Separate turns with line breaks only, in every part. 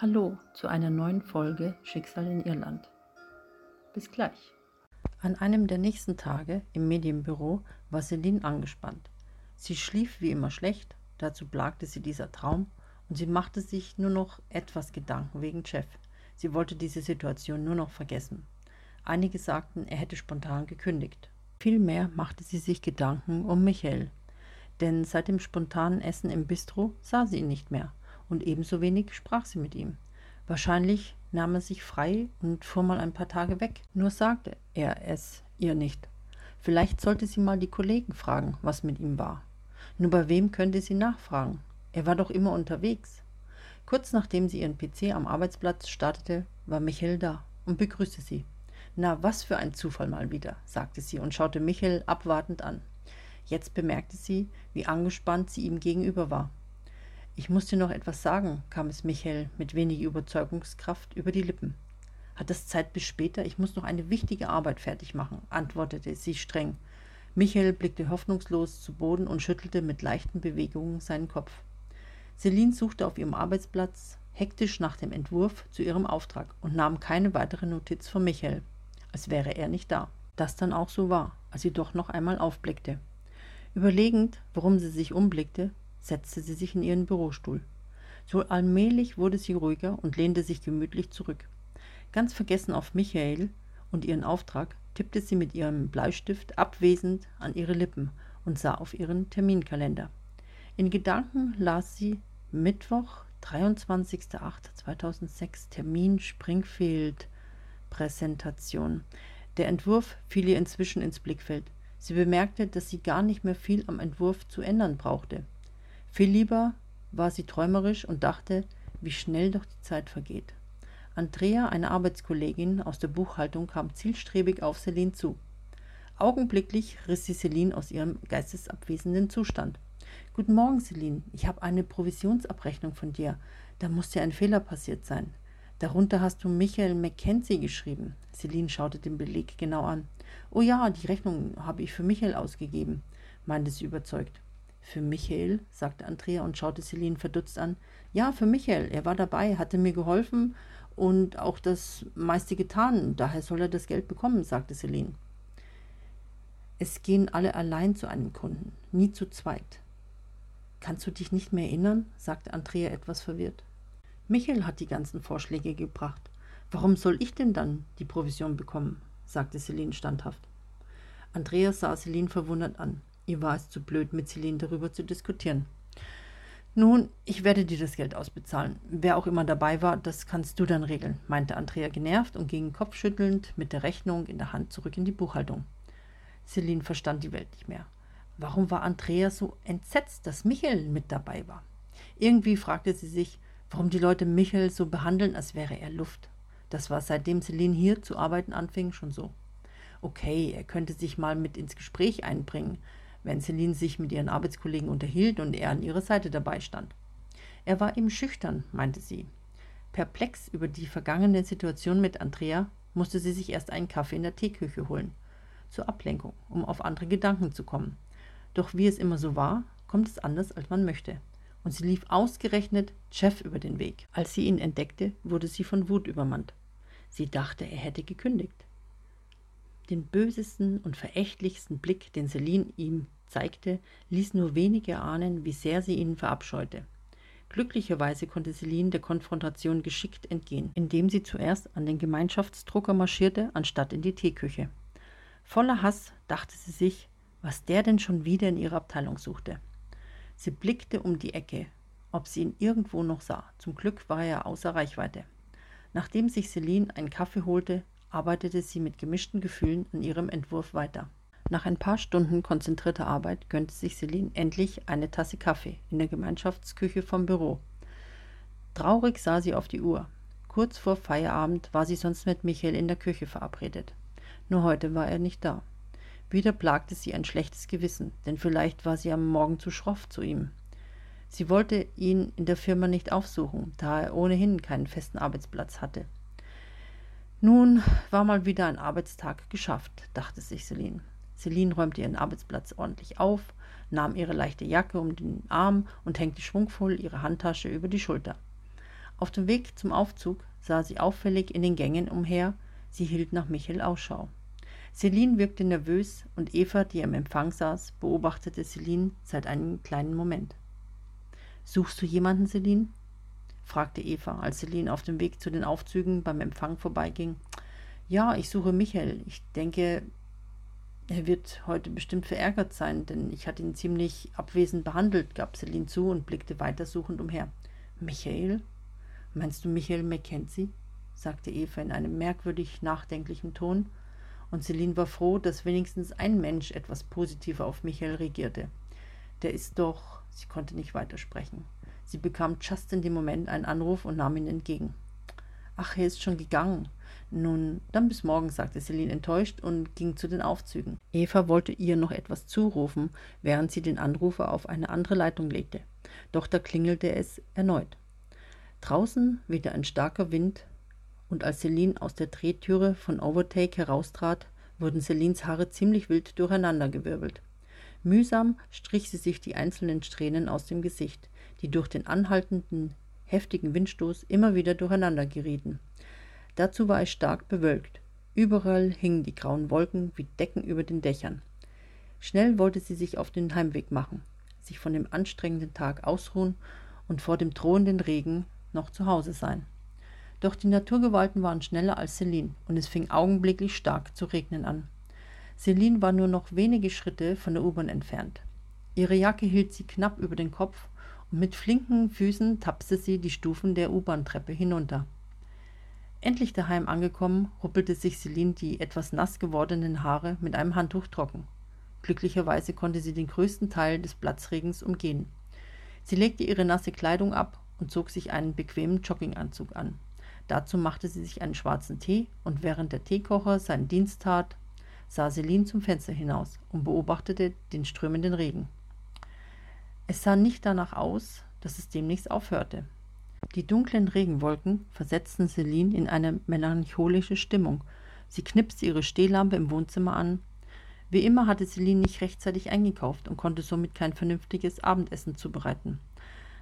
Hallo zu einer neuen Folge Schicksal in Irland. Bis gleich. An einem der nächsten Tage im Medienbüro war Celine angespannt. Sie schlief wie immer schlecht, dazu plagte sie dieser Traum und sie machte sich nur noch etwas Gedanken wegen Jeff. Sie wollte diese Situation nur noch vergessen. Einige sagten, er hätte spontan gekündigt. Vielmehr machte sie sich Gedanken um Michael. Denn seit dem spontanen Essen im Bistro sah sie ihn nicht mehr und ebenso wenig sprach sie mit ihm. Wahrscheinlich nahm er sich frei und fuhr mal ein paar Tage weg. Nur sagte er es ihr nicht. Vielleicht sollte sie mal die Kollegen fragen, was mit ihm war. Nur bei wem könnte sie nachfragen? Er war doch immer unterwegs. Kurz nachdem sie ihren PC am Arbeitsplatz startete, war Michael da und begrüßte sie. Na, was für ein Zufall mal wieder, sagte sie und schaute Michael abwartend an. Jetzt bemerkte sie, wie angespannt sie ihm gegenüber war. Ich muss dir noch etwas sagen, kam es Michael mit wenig Überzeugungskraft über die Lippen. Hat das Zeit bis später? Ich muss noch eine wichtige Arbeit fertig machen, antwortete sie streng. Michael blickte hoffnungslos zu Boden und schüttelte mit leichten Bewegungen seinen Kopf. Celine suchte auf ihrem Arbeitsplatz hektisch nach dem Entwurf zu ihrem Auftrag und nahm keine weitere Notiz von Michael, als wäre er nicht da. Das dann auch so war, als sie doch noch einmal aufblickte. Überlegend, warum sie sich umblickte, setzte sie sich in ihren Bürostuhl. So allmählich wurde sie ruhiger und lehnte sich gemütlich zurück. Ganz vergessen auf Michael und ihren Auftrag, tippte sie mit ihrem Bleistift abwesend an ihre Lippen und sah auf ihren Terminkalender. In Gedanken las sie Mittwoch, 23.08.2006, Termin Springfield Präsentation. Der Entwurf fiel ihr inzwischen ins Blickfeld. Sie bemerkte, dass sie gar nicht mehr viel am Entwurf zu ändern brauchte. Viel lieber war sie träumerisch und dachte, wie schnell doch die Zeit vergeht. Andrea, eine Arbeitskollegin aus der Buchhaltung, kam zielstrebig auf Celine zu. Augenblicklich riss sie Celine aus ihrem geistesabwesenden Zustand. Guten Morgen, Celine. Ich habe eine Provisionsabrechnung von dir. Da muss dir ein Fehler passiert sein. Darunter hast du Michael Mackenzie geschrieben. Celine schaute den Beleg genau an. Oh ja, die Rechnung habe ich für Michael ausgegeben, meinte sie überzeugt. Für Michael, sagte Andrea und schaute Celine verdutzt an. Ja, für Michael. Er war dabei, hatte mir geholfen und auch das meiste getan. Daher soll er das Geld bekommen, sagte Celine. Es gehen alle allein zu einem Kunden, nie zu zweit. Kannst du dich nicht mehr erinnern? sagte Andrea etwas verwirrt. Michael hat die ganzen Vorschläge gebracht. Warum soll ich denn dann die Provision bekommen? sagte Celine standhaft. Andrea sah Celine verwundert an. Ihr war es zu blöd, mit Celine darüber zu diskutieren. Nun, ich werde dir das Geld ausbezahlen. Wer auch immer dabei war, das kannst du dann regeln, meinte Andrea genervt und ging kopfschüttelnd mit der Rechnung in der Hand zurück in die Buchhaltung. Celine verstand die Welt nicht mehr. Warum war Andrea so entsetzt, dass Michael mit dabei war? Irgendwie fragte sie sich, warum die Leute Michael so behandeln, als wäre er Luft. Das war seitdem Celine hier zu arbeiten anfing schon so. Okay, er könnte sich mal mit ins Gespräch einbringen, wenn Celine sich mit ihren Arbeitskollegen unterhielt und er an ihrer Seite dabei stand. Er war eben schüchtern, meinte sie. Perplex über die vergangene Situation mit Andrea musste sie sich erst einen Kaffee in der Teeküche holen, zur Ablenkung, um auf andere Gedanken zu kommen. Doch wie es immer so war, kommt es anders, als man möchte. Und sie lief ausgerechnet Jeff über den Weg. Als sie ihn entdeckte, wurde sie von Wut übermannt. Sie dachte, er hätte gekündigt. Den bösesten und verächtlichsten Blick, den Celine ihm zeigte, ließ nur wenige ahnen, wie sehr sie ihn verabscheute. Glücklicherweise konnte Celine der Konfrontation geschickt entgehen, indem sie zuerst an den Gemeinschaftsdrucker marschierte, anstatt in die Teeküche. Voller Hass dachte sie sich, was der denn schon wieder in ihrer Abteilung suchte. Sie blickte um die Ecke, ob sie ihn irgendwo noch sah. Zum Glück war er außer Reichweite. Nachdem sich Celine einen Kaffee holte, arbeitete sie mit gemischten Gefühlen an ihrem Entwurf weiter. Nach ein paar Stunden konzentrierter Arbeit gönnte sich Celine endlich eine Tasse Kaffee in der Gemeinschaftsküche vom Büro. Traurig sah sie auf die Uhr. Kurz vor Feierabend war sie sonst mit Michael in der Küche verabredet. Nur heute war er nicht da. Wieder plagte sie ein schlechtes Gewissen, denn vielleicht war sie am Morgen zu schroff zu ihm. Sie wollte ihn in der Firma nicht aufsuchen, da er ohnehin keinen festen Arbeitsplatz hatte. Nun war mal wieder ein Arbeitstag geschafft, dachte sich Celine. Celine räumte ihren Arbeitsplatz ordentlich auf, nahm ihre leichte Jacke um den Arm und hängte schwungvoll ihre Handtasche über die Schulter. Auf dem Weg zum Aufzug sah sie auffällig in den Gängen umher, sie hielt nach Michael Ausschau. Celine wirkte nervös und Eva, die am Empfang saß, beobachtete Celine seit einem kleinen Moment. Suchst du jemanden, Celine? Fragte Eva, als Celine auf dem Weg zu den Aufzügen beim Empfang vorbeiging. Ja, ich suche Michael. Ich denke, er wird heute bestimmt verärgert sein, denn ich hatte ihn ziemlich abwesend behandelt, gab Celine zu und blickte weitersuchend umher. Michael? Meinst du Michael Mackenzie? sagte Eva in einem merkwürdig nachdenklichen Ton, und Celine war froh, dass wenigstens ein Mensch etwas positiver auf Michael regierte. Der ist doch. Sie konnte nicht weitersprechen. Sie bekam just in dem Moment einen Anruf und nahm ihn entgegen. Ach, er ist schon gegangen. Nun, dann bis morgen, sagte Celine enttäuscht und ging zu den Aufzügen. Eva wollte ihr noch etwas zurufen, während sie den Anrufer auf eine andere Leitung legte. Doch da klingelte es erneut. Draußen wehte ein starker Wind, und als Celine aus der Drehtüre von Overtake heraustrat, wurden Celines Haare ziemlich wild durcheinandergewirbelt. Mühsam strich sie sich die einzelnen Strähnen aus dem Gesicht die durch den anhaltenden, heftigen Windstoß immer wieder durcheinander gerieten. Dazu war es stark bewölkt. Überall hingen die grauen Wolken wie Decken über den Dächern. Schnell wollte sie sich auf den Heimweg machen, sich von dem anstrengenden Tag ausruhen und vor dem drohenden Regen noch zu Hause sein. Doch die Naturgewalten waren schneller als Celine und es fing augenblicklich stark zu regnen an. Celine war nur noch wenige Schritte von der U-Bahn entfernt. Ihre Jacke hielt sie knapp über den Kopf mit flinken Füßen tapste sie die Stufen der U-Bahn-Treppe hinunter. Endlich daheim angekommen, ruppelte sich Celine die etwas nass gewordenen Haare mit einem Handtuch trocken. Glücklicherweise konnte sie den größten Teil des Platzregens umgehen. Sie legte ihre nasse Kleidung ab und zog sich einen bequemen Jogginganzug an. Dazu machte sie sich einen schwarzen Tee und während der Teekocher seinen Dienst tat, sah Celine zum Fenster hinaus und beobachtete den strömenden Regen. Es sah nicht danach aus, dass es demnächst aufhörte. Die dunklen Regenwolken versetzten Celine in eine melancholische Stimmung. Sie knipste ihre Stehlampe im Wohnzimmer an. Wie immer hatte Celine nicht rechtzeitig eingekauft und konnte somit kein vernünftiges Abendessen zubereiten.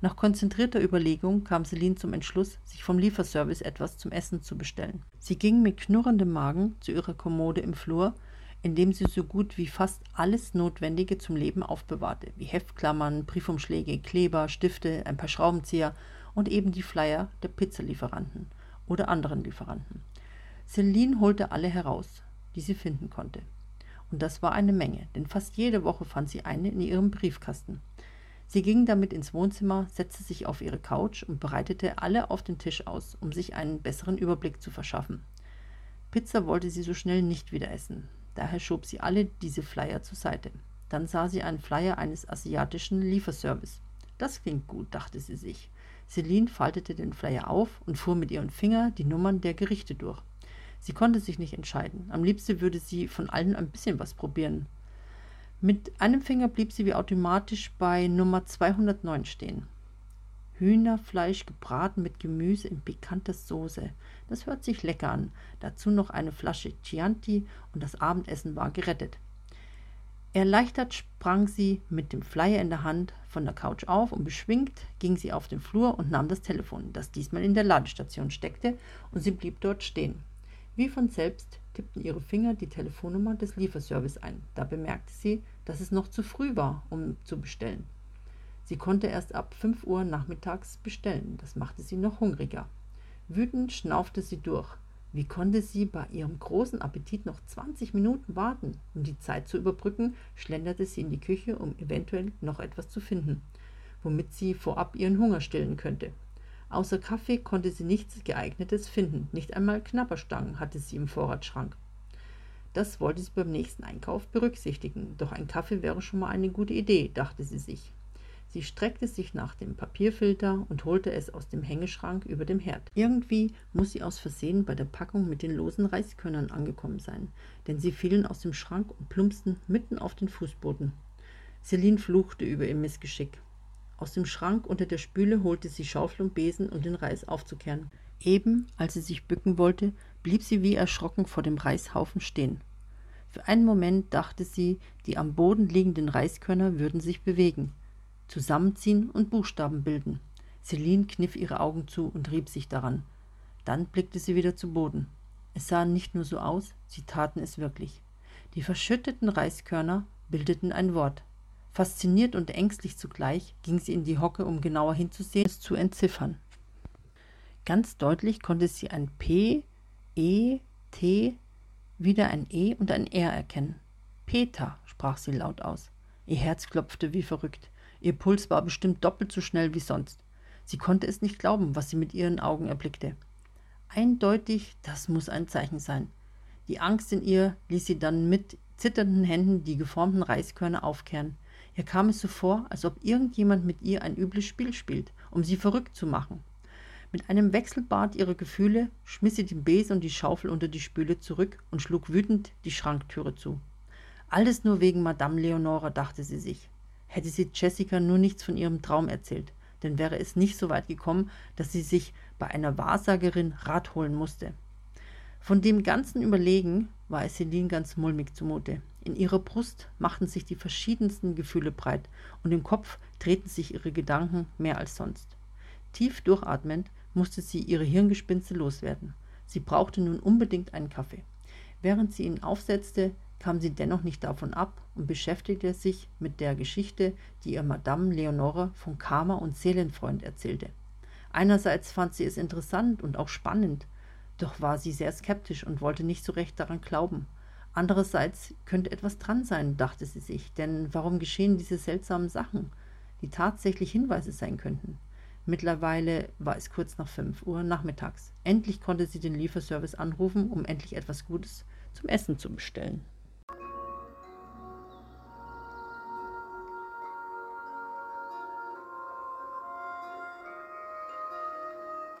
Nach konzentrierter Überlegung kam Celine zum Entschluss, sich vom Lieferservice etwas zum Essen zu bestellen. Sie ging mit knurrendem Magen zu ihrer Kommode im Flur, in dem sie so gut wie fast alles Notwendige zum Leben aufbewahrte, wie Heftklammern, Briefumschläge, Kleber, Stifte, ein paar Schraubenzieher und eben die Flyer der Pizzalieferanten oder anderen Lieferanten. Celine holte alle heraus, die sie finden konnte. Und das war eine Menge, denn fast jede Woche fand sie eine in ihrem Briefkasten. Sie ging damit ins Wohnzimmer, setzte sich auf ihre Couch und bereitete alle auf den Tisch aus, um sich einen besseren Überblick zu verschaffen. Pizza wollte sie so schnell nicht wieder essen. Daher schob sie alle diese Flyer zur Seite. Dann sah sie einen Flyer eines asiatischen Lieferservice. Das klingt gut, dachte sie sich. Celine faltete den Flyer auf und fuhr mit ihrem Finger die Nummern der Gerichte durch. Sie konnte sich nicht entscheiden. Am liebsten würde sie von allen ein bisschen was probieren. Mit einem Finger blieb sie wie automatisch bei Nummer 209 stehen. Hühnerfleisch gebraten mit Gemüse in pikanter Soße. Das hört sich lecker an. Dazu noch eine Flasche Chianti und das Abendessen war gerettet. Erleichtert sprang sie mit dem Flyer in der Hand von der Couch auf und beschwingt ging sie auf den Flur und nahm das Telefon, das diesmal in der Ladestation steckte, und sie blieb dort stehen. Wie von selbst tippten ihre Finger die Telefonnummer des Lieferservice ein. Da bemerkte sie, dass es noch zu früh war, um zu bestellen. Sie konnte erst ab 5 Uhr nachmittags bestellen. Das machte sie noch hungriger. Wütend schnaufte sie durch. Wie konnte sie bei ihrem großen Appetit noch 20 Minuten warten? Um die Zeit zu überbrücken, schlenderte sie in die Küche, um eventuell noch etwas zu finden, womit sie vorab ihren Hunger stillen könnte. Außer Kaffee konnte sie nichts geeignetes finden. Nicht einmal Knapperstangen hatte sie im Vorratsschrank. Das wollte sie beim nächsten Einkauf berücksichtigen. Doch ein Kaffee wäre schon mal eine gute Idee, dachte sie sich. Sie streckte sich nach dem Papierfilter und holte es aus dem Hängeschrank über dem Herd. Irgendwie muss sie aus Versehen bei der Packung mit den losen Reiskörnern angekommen sein, denn sie fielen aus dem Schrank und plumpsten mitten auf den Fußboden. Celine fluchte über ihr Missgeschick. Aus dem Schrank unter der Spüle holte sie Schaufel und Besen, um den Reis aufzukehren. Eben, als sie sich bücken wollte, blieb sie wie erschrocken vor dem Reishaufen stehen. Für einen Moment dachte sie, die am Boden liegenden Reiskörner würden sich bewegen zusammenziehen und Buchstaben bilden. Celine kniff ihre Augen zu und rieb sich daran. Dann blickte sie wieder zu Boden. Es sah nicht nur so aus, sie taten es wirklich. Die verschütteten Reiskörner bildeten ein Wort. Fasziniert und ängstlich zugleich ging sie in die Hocke, um genauer hinzusehen, es zu entziffern. Ganz deutlich konnte sie ein P, E, T, wieder ein E und ein R erkennen. Peter, sprach sie laut aus. Ihr Herz klopfte wie verrückt. Ihr Puls war bestimmt doppelt so schnell wie sonst. Sie konnte es nicht glauben, was sie mit ihren Augen erblickte. Eindeutig, das muss ein Zeichen sein. Die Angst in ihr ließ sie dann mit zitternden Händen die geformten Reiskörner aufkehren. Ihr kam es so vor, als ob irgendjemand mit ihr ein übles Spiel spielt, um sie verrückt zu machen. Mit einem Wechselbad ihrer Gefühle schmiss sie den Besen und die Schaufel unter die Spüle zurück und schlug wütend die Schranktüre zu. Alles nur wegen Madame Leonora, dachte sie sich. Hätte sie Jessica nur nichts von ihrem Traum erzählt, denn wäre es nicht so weit gekommen, dass sie sich bei einer Wahrsagerin Rat holen musste. Von dem ganzen Überlegen war es Celine ganz mulmig zumute. In ihrer Brust machten sich die verschiedensten Gefühle breit und im Kopf drehten sich ihre Gedanken mehr als sonst. Tief durchatmend musste sie ihre Hirngespinste loswerden. Sie brauchte nun unbedingt einen Kaffee. Während sie ihn aufsetzte, kam sie dennoch nicht davon ab und beschäftigte sich mit der Geschichte, die ihr Madame Leonore von Karma und Seelenfreund erzählte. Einerseits fand sie es interessant und auch spannend, doch war sie sehr skeptisch und wollte nicht so recht daran glauben. Andererseits könnte etwas dran sein, dachte sie sich, denn warum geschehen diese seltsamen Sachen, die tatsächlich Hinweise sein könnten? Mittlerweile war es kurz nach fünf Uhr nachmittags. Endlich konnte sie den Lieferservice anrufen, um endlich etwas Gutes zum Essen zu bestellen.